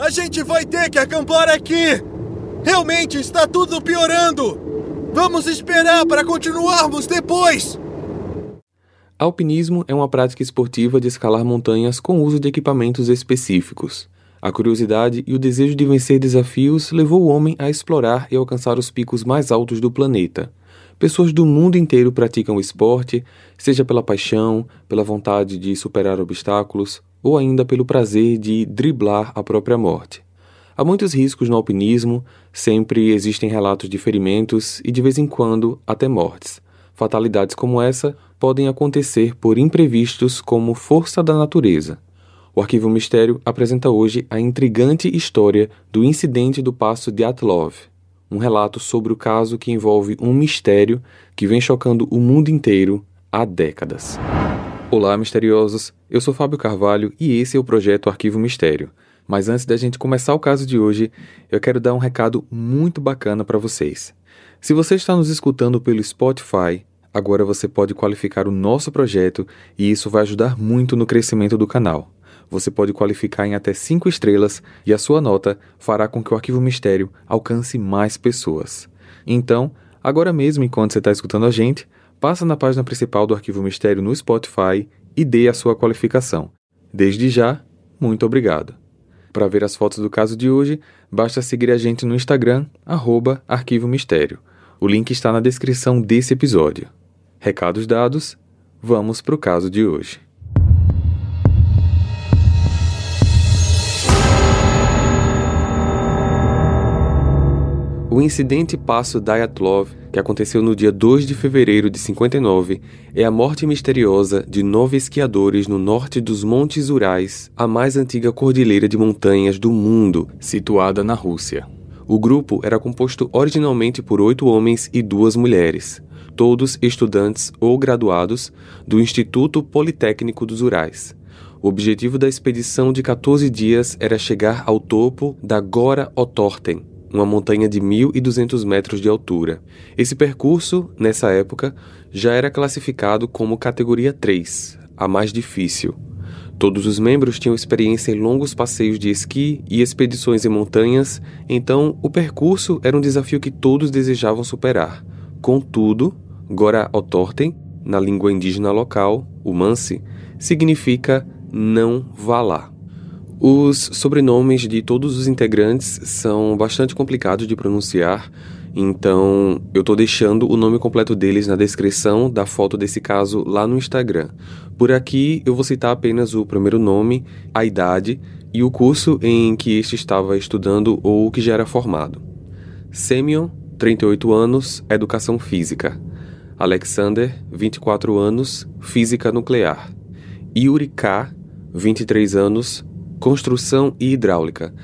A gente vai ter que acampar aqui! Realmente está tudo piorando! Vamos esperar para continuarmos depois! Alpinismo é uma prática esportiva de escalar montanhas com uso de equipamentos específicos. A curiosidade e o desejo de vencer desafios levou o homem a explorar e alcançar os picos mais altos do planeta. Pessoas do mundo inteiro praticam o esporte, seja pela paixão, pela vontade de superar obstáculos ou ainda pelo prazer de driblar a própria morte. Há muitos riscos no alpinismo, sempre existem relatos de ferimentos e de vez em quando até mortes. Fatalidades como essa podem acontecer por imprevistos como força da natureza. O Arquivo Mistério apresenta hoje a intrigante história do incidente do Passo de Atlov, um relato sobre o caso que envolve um mistério que vem chocando o mundo inteiro há décadas. Olá, misteriosos! Eu sou Fábio Carvalho e esse é o projeto Arquivo Mistério. Mas antes da gente começar o caso de hoje, eu quero dar um recado muito bacana para vocês. Se você está nos escutando pelo Spotify, agora você pode qualificar o nosso projeto e isso vai ajudar muito no crescimento do canal você pode qualificar em até 5 estrelas e a sua nota fará com que o Arquivo Mistério alcance mais pessoas. Então, agora mesmo enquanto você está escutando a gente, passa na página principal do Arquivo Mistério no Spotify e dê a sua qualificação. Desde já, muito obrigado. Para ver as fotos do caso de hoje, basta seguir a gente no Instagram, arroba Arquivo Mistério. O link está na descrição desse episódio. Recados dados, vamos para o caso de hoje. O incidente Passo Dyatlov, que aconteceu no dia 2 de fevereiro de 59, é a morte misteriosa de nove esquiadores no norte dos Montes Urais, a mais antiga cordilheira de montanhas do mundo, situada na Rússia. O grupo era composto originalmente por oito homens e duas mulheres, todos estudantes ou graduados do Instituto Politécnico dos Urais. O objetivo da expedição de 14 dias era chegar ao topo da Gora Otorten, uma montanha de 1.200 metros de altura. Esse percurso, nessa época, já era classificado como categoria 3, a mais difícil. Todos os membros tinham experiência em longos passeios de esqui e expedições em montanhas, então o percurso era um desafio que todos desejavam superar. Contudo, Gora Otorten, na língua indígena local, o Mansi, significa não vá lá. Os sobrenomes de todos os integrantes são bastante complicados de pronunciar, então eu estou deixando o nome completo deles na descrição da foto desse caso lá no Instagram. Por aqui eu vou citar apenas o primeiro nome, a idade e o curso em que este estava estudando ou que já era formado. Semyon, 38 anos, Educação Física. Alexander, 24 anos, Física Nuclear. Yuri K, 23 anos, construção e hidráulica.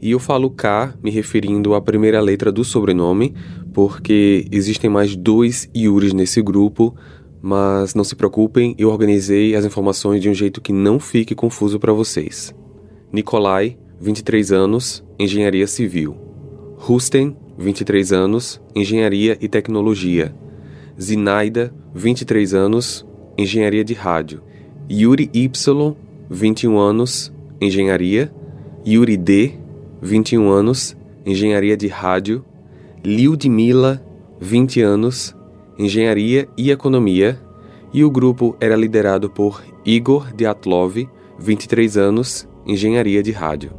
E eu falo K me referindo à primeira letra do sobrenome, porque existem mais dois Yuris nesse grupo, mas não se preocupem, eu organizei as informações de um jeito que não fique confuso para vocês. Nikolai, 23 anos, Engenharia Civil. Rusten, 23 anos, Engenharia e Tecnologia. Zinaida, 23 anos, Engenharia de Rádio. Yuri Y, 21 anos, Engenharia, Yuri D, 21 anos, Engenharia de Rádio, Mila, 20 anos, Engenharia e Economia, e o grupo era liderado por Igor Diatlov, 23 anos, Engenharia de Rádio.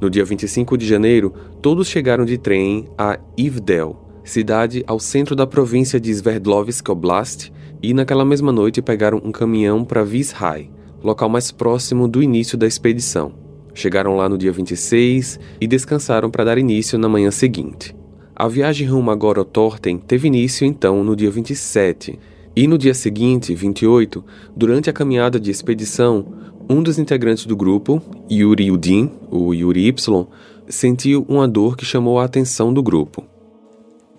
No dia 25 de janeiro, todos chegaram de trem a Ivdel, cidade ao centro da província de Sverdlovsk Oblast, e naquela mesma noite pegaram um caminhão para Vishai, local mais próximo do início da expedição. Chegaram lá no dia 26 e descansaram para dar início na manhã seguinte. A viagem rumo a Gorotorten teve início então no dia 27, e no dia seguinte, 28, durante a caminhada de expedição, um dos integrantes do grupo, Yuri Udin, o Yuri Y, sentiu uma dor que chamou a atenção do grupo.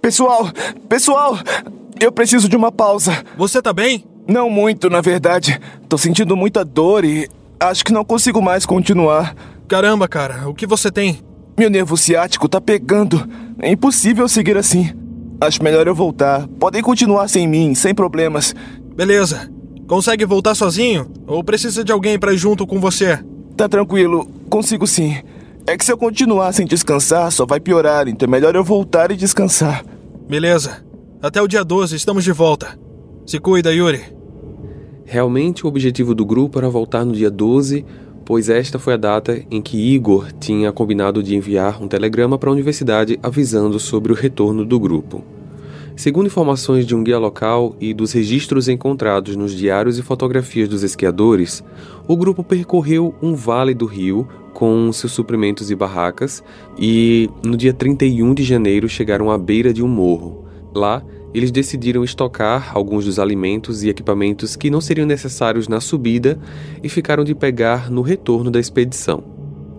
Pessoal, pessoal, eu preciso de uma pausa. Você tá bem? Não muito, na verdade. Tô sentindo muita dor e acho que não consigo mais continuar. Caramba, cara, o que você tem? Meu nervo ciático tá pegando. É impossível seguir assim. Acho melhor eu voltar. Podem continuar sem mim, sem problemas. Beleza. Consegue voltar sozinho? Ou precisa de alguém para ir junto com você? Tá tranquilo, consigo sim. É que se eu continuar sem descansar, só vai piorar, então é melhor eu voltar e descansar. Beleza. Até o dia 12 estamos de volta. Se cuida, Yuri. Realmente o objetivo do grupo era voltar no dia 12, pois esta foi a data em que Igor tinha combinado de enviar um telegrama para a universidade avisando sobre o retorno do grupo. Segundo informações de um guia local e dos registros encontrados nos diários e fotografias dos esquiadores, o grupo percorreu um vale do rio com seus suprimentos e barracas e, no dia 31 de janeiro, chegaram à beira de um morro. Lá, eles decidiram estocar alguns dos alimentos e equipamentos que não seriam necessários na subida e ficaram de pegar no retorno da expedição.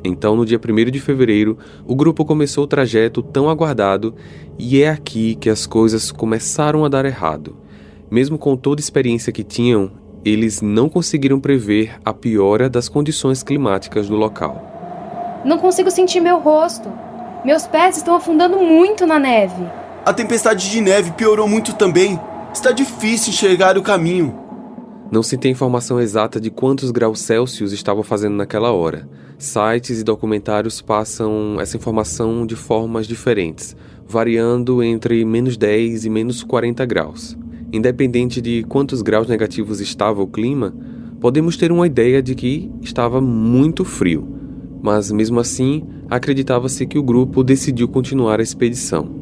Então, no dia 1 de fevereiro, o grupo começou o trajeto tão aguardado e é aqui que as coisas começaram a dar errado. Mesmo com toda a experiência que tinham, eles não conseguiram prever a piora das condições climáticas do local. Não consigo sentir meu rosto. Meus pés estão afundando muito na neve. A tempestade de neve piorou muito também. Está difícil enxergar o caminho. Não se tem informação exata de quantos graus Celsius estavam fazendo naquela hora. Sites e documentários passam essa informação de formas diferentes, variando entre menos 10 e menos 40 graus. Independente de quantos graus negativos estava o clima, podemos ter uma ideia de que estava muito frio. Mas mesmo assim, acreditava-se que o grupo decidiu continuar a expedição.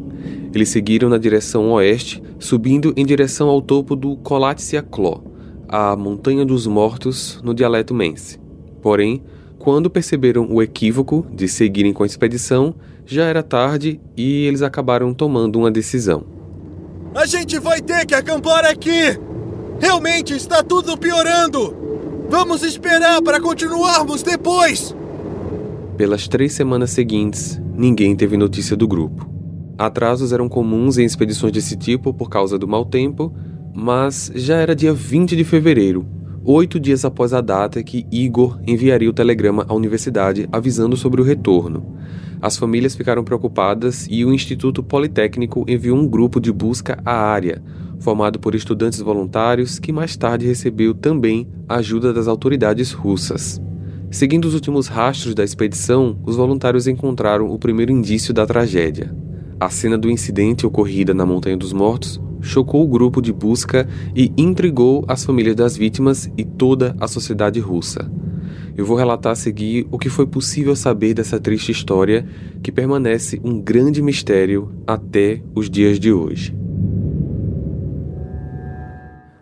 Eles seguiram na direção oeste, subindo em direção ao topo do Colatsiacló, a Montanha dos Mortos no dialeto mense. Porém, quando perceberam o equívoco de seguirem com a expedição, já era tarde e eles acabaram tomando uma decisão. A gente vai ter que acampar aqui! Realmente está tudo piorando! Vamos esperar para continuarmos depois! Pelas três semanas seguintes, ninguém teve notícia do grupo. Atrasos eram comuns em expedições desse tipo por causa do mau tempo mas já era dia 20 de fevereiro, oito dias após a data que Igor enviaria o telegrama à universidade avisando sobre o retorno. As famílias ficaram preocupadas e o Instituto Politécnico enviou um grupo de busca à área, formado por estudantes voluntários que mais tarde recebeu também a ajuda das autoridades russas. Seguindo os últimos rastros da expedição, os voluntários encontraram o primeiro indício da tragédia. A cena do incidente ocorrida na Montanha dos Mortos chocou o grupo de busca e intrigou as famílias das vítimas e toda a sociedade russa. Eu vou relatar a seguir o que foi possível saber dessa triste história que permanece um grande mistério até os dias de hoje.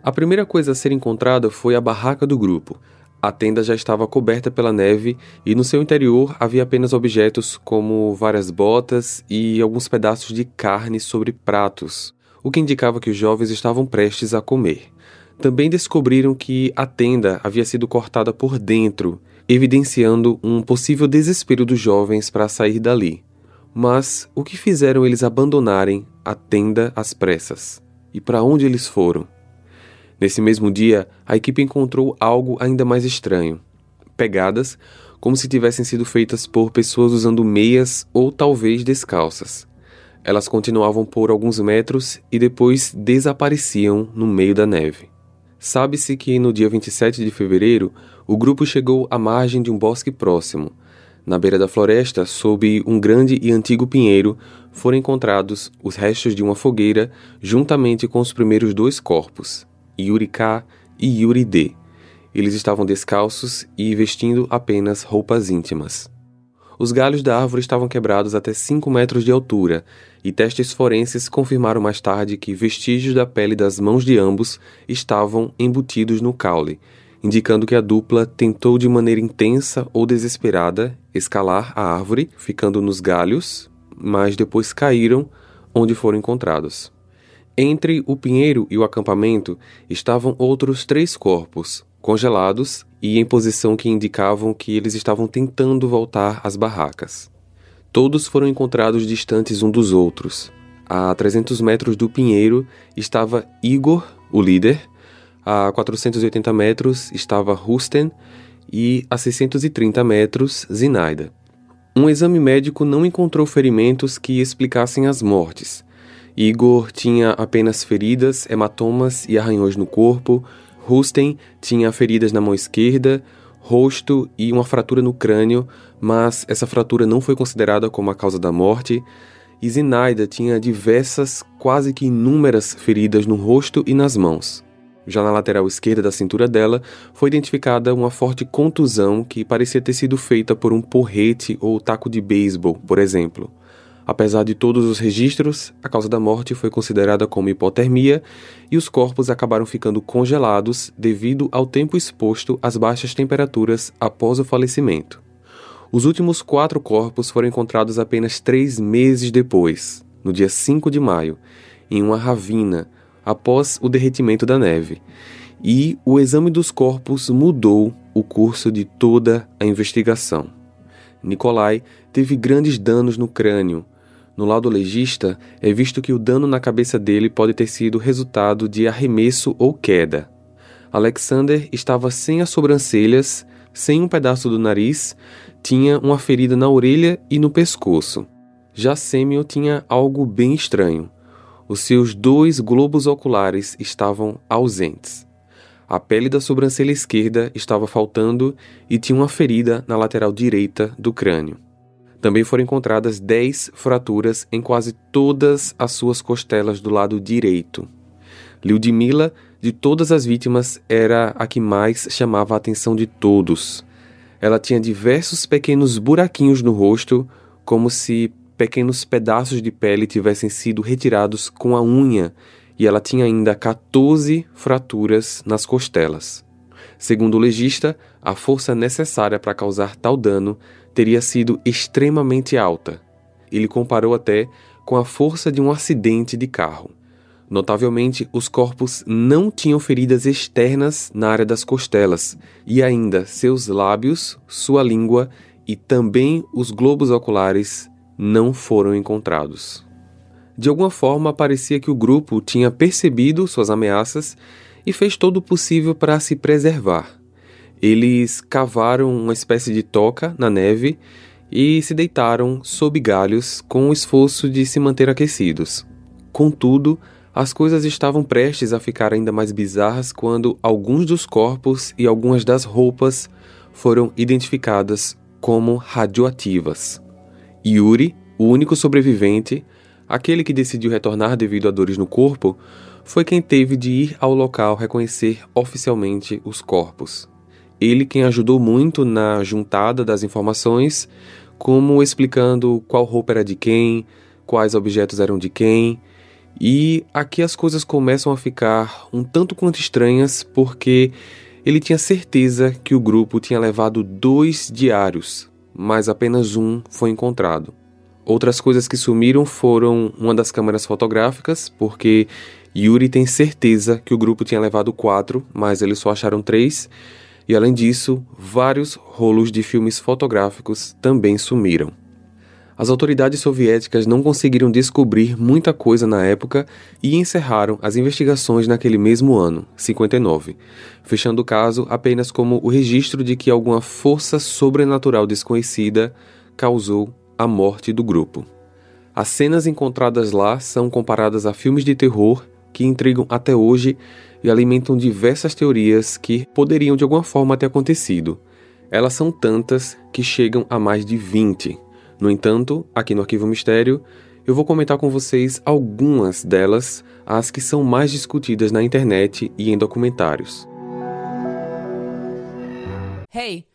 A primeira coisa a ser encontrada foi a barraca do grupo. A tenda já estava coberta pela neve e no seu interior havia apenas objetos como várias botas e alguns pedaços de carne sobre pratos, o que indicava que os jovens estavam prestes a comer. Também descobriram que a tenda havia sido cortada por dentro, evidenciando um possível desespero dos jovens para sair dali. Mas o que fizeram eles abandonarem a tenda às pressas? E para onde eles foram? Nesse mesmo dia, a equipe encontrou algo ainda mais estranho: pegadas, como se tivessem sido feitas por pessoas usando meias ou talvez descalças. Elas continuavam por alguns metros e depois desapareciam no meio da neve. Sabe-se que no dia 27 de fevereiro, o grupo chegou à margem de um bosque próximo. Na beira da floresta, sob um grande e antigo pinheiro, foram encontrados os restos de uma fogueira juntamente com os primeiros dois corpos, Yuri K e Yuri D. Eles estavam descalços e vestindo apenas roupas íntimas. Os galhos da árvore estavam quebrados até 5 metros de altura, e testes forenses confirmaram mais tarde que vestígios da pele das mãos de ambos estavam embutidos no caule, indicando que a dupla tentou de maneira intensa ou desesperada escalar a árvore, ficando nos galhos, mas depois caíram onde foram encontrados. Entre o pinheiro e o acampamento estavam outros três corpos, congelados e em posição que indicavam que eles estavam tentando voltar às barracas. Todos foram encontrados distantes um dos outros. A 300 metros do pinheiro estava Igor, o líder, a 480 metros estava Rusten e a 630 metros Zinaida. Um exame médico não encontrou ferimentos que explicassem as mortes. Igor tinha apenas feridas, hematomas e arranhões no corpo, Rusten tinha feridas na mão esquerda, rosto e uma fratura no crânio, mas essa fratura não foi considerada como a causa da morte, e Zinaida tinha diversas, quase que inúmeras feridas no rosto e nas mãos. Já na lateral esquerda da cintura dela foi identificada uma forte contusão que parecia ter sido feita por um porrete ou taco de beisebol, por exemplo. Apesar de todos os registros, a causa da morte foi considerada como hipotermia e os corpos acabaram ficando congelados devido ao tempo exposto às baixas temperaturas após o falecimento. Os últimos quatro corpos foram encontrados apenas três meses depois, no dia 5 de maio, em uma ravina, após o derretimento da neve. E o exame dos corpos mudou o curso de toda a investigação. Nikolai teve grandes danos no crânio, no lado legista, é visto que o dano na cabeça dele pode ter sido resultado de arremesso ou queda. Alexander estava sem as sobrancelhas, sem um pedaço do nariz, tinha uma ferida na orelha e no pescoço. Já Samuel tinha algo bem estranho. Os seus dois globos oculares estavam ausentes. A pele da sobrancelha esquerda estava faltando e tinha uma ferida na lateral direita do crânio. Também foram encontradas 10 fraturas em quase todas as suas costelas do lado direito. Lyudmila, de todas as vítimas, era a que mais chamava a atenção de todos. Ela tinha diversos pequenos buraquinhos no rosto, como se pequenos pedaços de pele tivessem sido retirados com a unha, e ela tinha ainda 14 fraturas nas costelas. Segundo o legista, a força necessária para causar tal dano teria sido extremamente alta. Ele comparou até com a força de um acidente de carro. Notavelmente, os corpos não tinham feridas externas na área das costelas, e ainda seus lábios, sua língua e também os globos oculares não foram encontrados. De alguma forma, parecia que o grupo tinha percebido suas ameaças e fez todo o possível para se preservar. Eles cavaram uma espécie de toca na neve e se deitaram sob galhos com o esforço de se manter aquecidos. Contudo, as coisas estavam prestes a ficar ainda mais bizarras quando alguns dos corpos e algumas das roupas foram identificadas como radioativas. Yuri, o único sobrevivente, aquele que decidiu retornar devido a dores no corpo, foi quem teve de ir ao local reconhecer oficialmente os corpos. Ele quem ajudou muito na juntada das informações, como explicando qual roupa era de quem, quais objetos eram de quem. E aqui as coisas começam a ficar um tanto quanto estranhas, porque ele tinha certeza que o grupo tinha levado dois diários, mas apenas um foi encontrado. Outras coisas que sumiram foram uma das câmeras fotográficas, porque Yuri tem certeza que o grupo tinha levado quatro, mas eles só acharam três e, além disso, vários rolos de filmes fotográficos também sumiram. As autoridades soviéticas não conseguiram descobrir muita coisa na época e encerraram as investigações naquele mesmo ano, 59, fechando o caso apenas como o registro de que alguma força sobrenatural desconhecida causou a morte do grupo. As cenas encontradas lá são comparadas a filmes de terror que intrigam até hoje e alimentam diversas teorias que poderiam de alguma forma ter acontecido. Elas são tantas que chegam a mais de 20. No entanto, aqui no Arquivo Mistério, eu vou comentar com vocês algumas delas, as que são mais discutidas na internet e em documentários. Hey!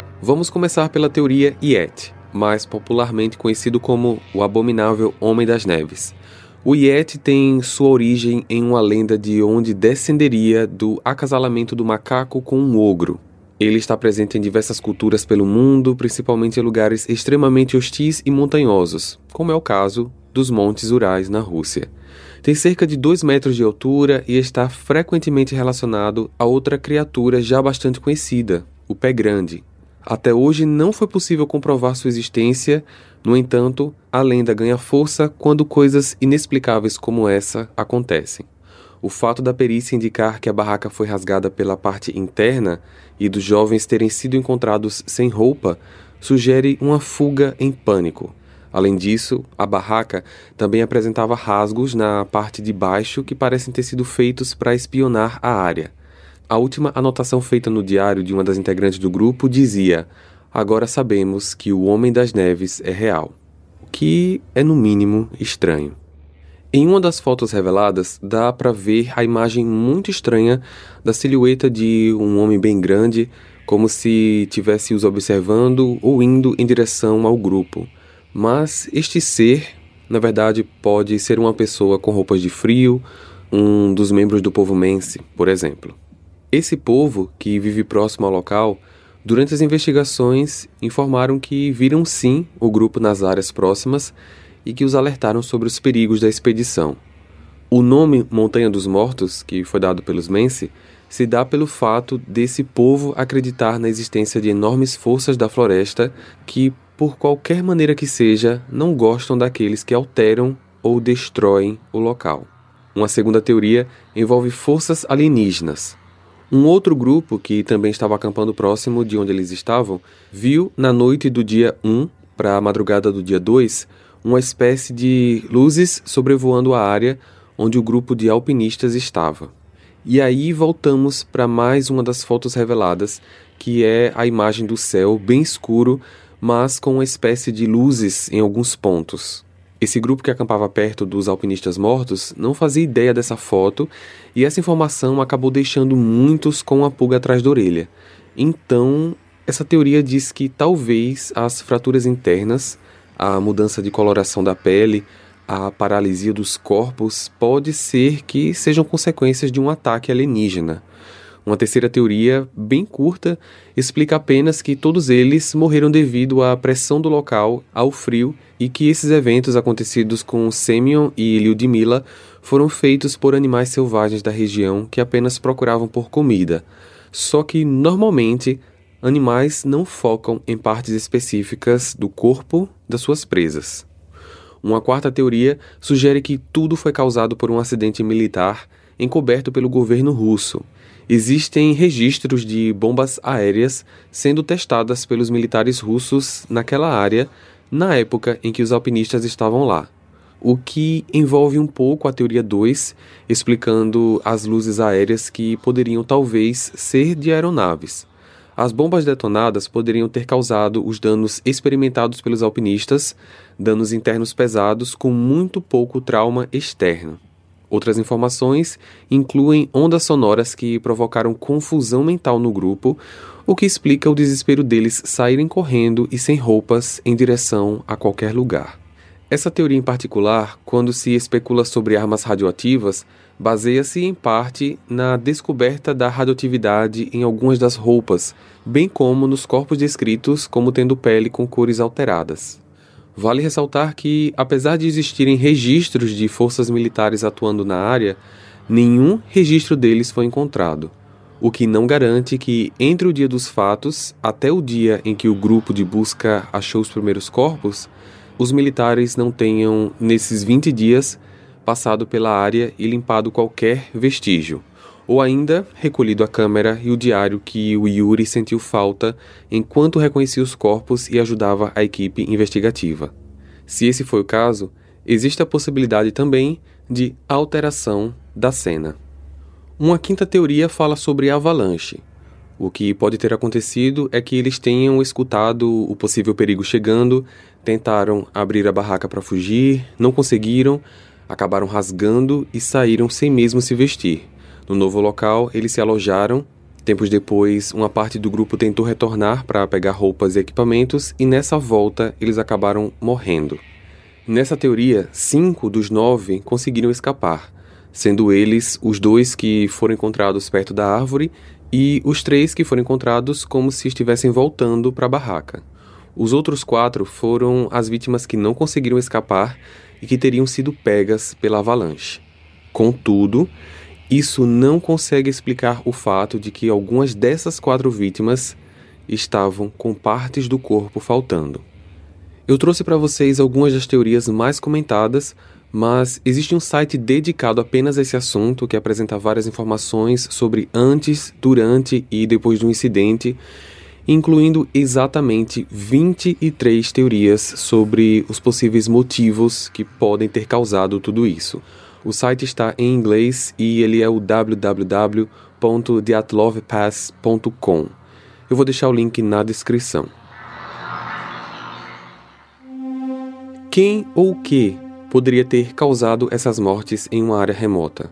Vamos começar pela teoria Yeti, mais popularmente conhecido como o Abominável Homem das Neves. O Yeti tem sua origem em uma lenda de onde descenderia do acasalamento do macaco com um ogro. Ele está presente em diversas culturas pelo mundo, principalmente em lugares extremamente hostis e montanhosos, como é o caso dos Montes Urais na Rússia. Tem cerca de 2 metros de altura e está frequentemente relacionado a outra criatura já bastante conhecida, o pé grande, Até hoje não foi possível comprovar sua existência, no entanto, a lenda ganha força quando coisas inexplicáveis como essa acontecem. O fato da perícia indicar que a barraca foi rasgada pela parte interna e dos jovens terem sido encontrados sem roupa sugere uma fuga em pânico. Além disso, a barraca também apresentava rasgos na parte de baixo que parecem ter sido feitos para espionar a área. A última anotação feita no diário de uma das integrantes do grupo dizia: Agora sabemos que o Homem das Neves é real. O que é, no mínimo, estranho. Em uma das fotos reveladas, dá para ver a imagem muito estranha da silhueta de um homem bem grande, como se tivesse os observando ou indo em direção ao grupo. Mas este ser, na verdade, pode ser uma pessoa com roupas de frio, um dos membros do povo Mense, por exemplo. Esse povo, que vive próximo ao local, durante as investigações informaram que viram sim o grupo nas áreas próximas e que os alertaram sobre os perigos da expedição. O nome Montanha dos Mortos, que foi dado pelos Mense, se dá pelo fato desse povo acreditar na existência de enormes forças da floresta que por qualquer maneira que seja, não gostam daqueles que alteram ou destroem o local. Uma segunda teoria envolve forças alienígenas. Um outro grupo, que também estava acampando próximo de onde eles estavam, viu na noite do dia 1 para a madrugada do dia 2 uma espécie de luzes sobrevoando a área onde o grupo de alpinistas estava. E aí voltamos para mais uma das fotos reveladas, que é a imagem do céu bem escuro mas com uma espécie de luzes em alguns pontos. Esse grupo que acampava perto dos alpinistas mortos não fazia ideia dessa foto e essa informação acabou deixando muitos com a pulga atrás da orelha. Então, essa teoria diz que talvez as fraturas internas, a mudança de coloração da pele, a paralisia dos corpos pode ser que sejam consequências de um ataque alienígena. Uma terceira teoria, bem curta, explica apenas que todos eles morreram devido à pressão do local, ao frio, e que esses eventos acontecidos com Semyon e Lyudmila foram feitos por animais selvagens da região que apenas procuravam por comida. Só que, normalmente, animais não focam em partes específicas do corpo das suas presas. Uma quarta teoria sugere que tudo foi causado por um acidente militar encoberto pelo governo russo Existem registros de bombas aéreas sendo testadas pelos militares russos naquela área na época em que os alpinistas estavam lá. O que envolve um pouco a teoria 2, explicando as luzes aéreas que poderiam talvez ser de aeronaves. As bombas detonadas poderiam ter causado os danos experimentados pelos alpinistas, danos internos pesados com muito pouco trauma externo. Outras informações incluem ondas sonoras que provocaram confusão mental no grupo, o que explica o desespero deles saírem correndo e sem roupas em direção a qualquer lugar. Essa teoria em particular, quando se especula sobre armas radioativas, baseia-se em parte na descoberta da radioatividade em algumas das roupas, bem como nos corpos descritos como tendo pele com cores alteradas. Vale ressaltar que, apesar de existirem registros de forças militares atuando na área, nenhum registro deles foi encontrado, o que não garante que, entre o dia dos fatos até o dia em que o grupo de busca achou os primeiros corpos, os militares não tenham, nesses 20 dias, passado pela área e limpado qualquer vestígio ou ainda recolhido a câmera e o diário que o Yuri sentiu falta enquanto reconhecia os corpos e ajudava a equipe investigativa. Se esse foi o caso, existe a possibilidade também de alteração da cena. Uma quinta teoria fala sobre avalanche. O que pode ter acontecido é que eles tenham escutado o possível perigo chegando, tentaram abrir a barraca para fugir, não conseguiram, acabaram rasgando e saíram sem mesmo se vestir. No novo local, eles se alojaram. Tempos depois, uma parte do grupo tentou retornar para pegar roupas e equipamentos, e nessa volta eles acabaram morrendo. Nessa teoria, cinco dos nove conseguiram escapar, sendo eles os dois que foram encontrados perto da árvore e os três que foram encontrados como se estivessem voltando para a barraca. Os outros quatro foram as vítimas que não conseguiram escapar e que teriam sido pegas pela avalanche. Contudo, isso não consegue explicar o fato de que algumas dessas quatro vítimas estavam com partes do corpo faltando. Eu trouxe para vocês algumas das teorias mais comentadas, mas existe um site dedicado apenas a esse assunto que apresenta várias informações sobre antes, durante e depois do incidente, incluindo exatamente 23 teorias sobre os possíveis motivos que podem ter causado tudo isso. O site está em inglês e ele é o www.theatlovepass.com. Eu vou deixar o link na descrição. Quem ou o que poderia ter causado essas mortes em uma área remota?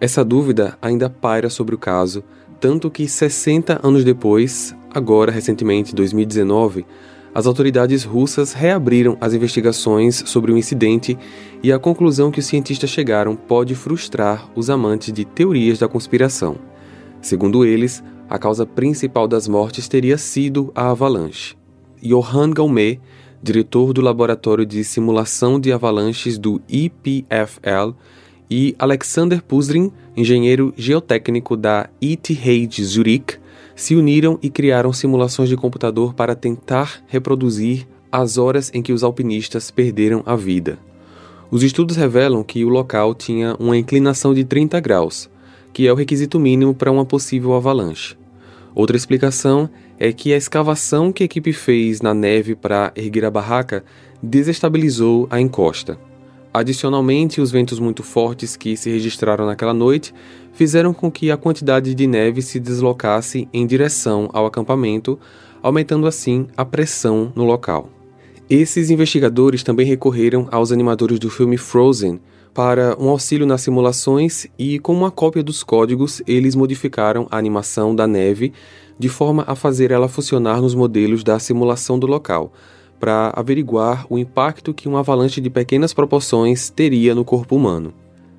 Essa dúvida ainda paira sobre o caso, tanto que 60 anos depois, agora recentemente 2019, as autoridades russas reabriram as investigações sobre o incidente e a conclusão que os cientistas chegaram pode frustrar os amantes de teorias da conspiração. Segundo eles, a causa principal das mortes teria sido a avalanche. Johann Gaumet diretor do Laboratório de Simulação de Avalanches do EPFL, e Alexander Puzrin, engenheiro geotécnico da ETH Zurich, se uniram e criaram simulações de computador para tentar reproduzir as horas em que os alpinistas perderam a vida. Os estudos revelam que o local tinha uma inclinação de 30 graus, que é o requisito mínimo para uma possível avalanche. Outra explicação é que a escavação que a equipe fez na neve para erguer a barraca desestabilizou a encosta. Adicionalmente, os ventos muito fortes que se registraram naquela noite fizeram com que a quantidade de neve se deslocasse em direção ao acampamento, aumentando assim a pressão no local. Esses investigadores também recorreram aos animadores do filme Frozen para um auxílio nas simulações e, com uma cópia dos códigos, eles modificaram a animação da neve de forma a fazer ela funcionar nos modelos da simulação do local, para averiguar o impacto que uma avalanche de pequenas proporções teria no corpo humano.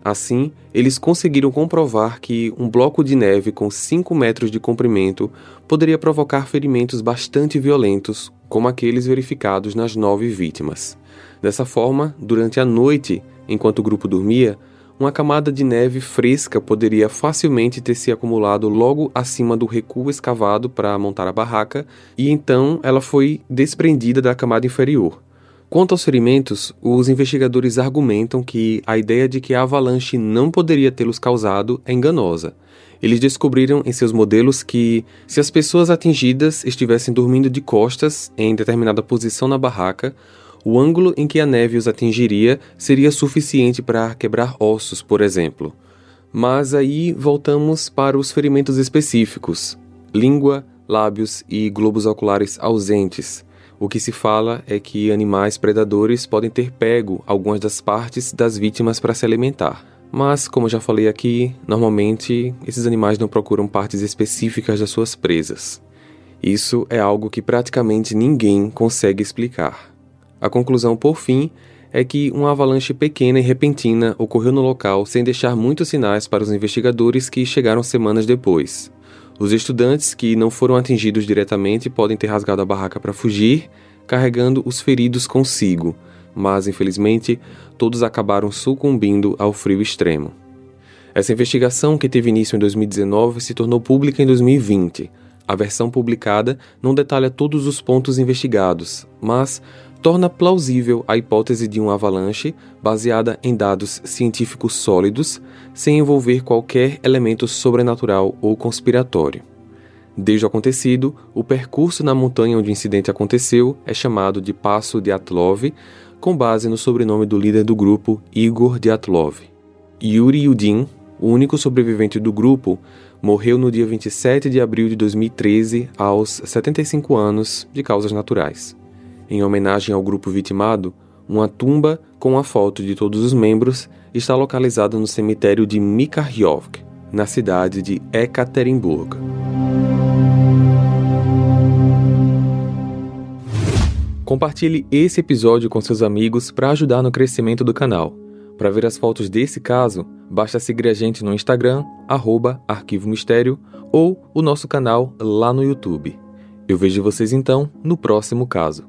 Assim, eles conseguiram comprovar que um bloco de neve com 5 metros de comprimento poderia provocar ferimentos bastante violentos, como aqueles verificados nas nove vítimas. Dessa forma, durante a noite, enquanto o grupo dormia, uma camada de neve fresca poderia facilmente ter se acumulado logo acima do recuo escavado para montar a barraca, e então ela foi desprendida da camada inferior. Quanto aos ferimentos, os investigadores argumentam que a ideia de que a avalanche não poderia tê-los causado é enganosa. Eles descobriram em seus modelos que, se as pessoas atingidas estivessem dormindo de costas em determinada posição na barraca, o ângulo em que a neve os atingiria seria suficiente para quebrar ossos, por exemplo. Mas aí voltamos para os ferimentos específicos: língua, lábios e globos oculares ausentes. O que se fala é que animais predadores podem ter pego algumas das partes das vítimas para se alimentar. Mas, como já falei aqui, normalmente esses animais não procuram partes específicas das suas presas. Isso é algo que praticamente ninguém consegue explicar. A conclusão, por fim, é que uma avalanche pequena e repentina ocorreu no local sem deixar muitos sinais para os investigadores que chegaram semanas depois. Os estudantes que não foram atingidos diretamente podem ter rasgado a barraca para fugir, carregando os feridos consigo, mas infelizmente todos acabaram sucumbindo ao frio extremo. Essa investigação, que teve início em 2019, se tornou pública em 2020. A versão publicada não detalha todos os pontos investigados, mas torna plausível a hipótese de uma avalanche baseada em dados científicos sólidos, sem envolver qualquer elemento sobrenatural ou conspiratório. Desde o acontecido, o percurso na montanha onde o incidente aconteceu é chamado de Passo de Atlov, com base no sobrenome do líder do grupo, Igor Dyatlov. Yuri Yudin, o único sobrevivente do grupo, morreu no dia 27 de abril de 2013, aos 75 anos, de causas naturais. Em homenagem ao grupo vitimado, uma tumba com a foto de todos os membros está localizada no cemitério de Mikhailiovk, na cidade de Ekaterinburg. Compartilhe esse episódio com seus amigos para ajudar no crescimento do canal. Para ver as fotos desse caso, basta seguir a gente no Instagram, arroba Arquivo Mistério, ou o nosso canal lá no YouTube. Eu vejo vocês então no próximo caso.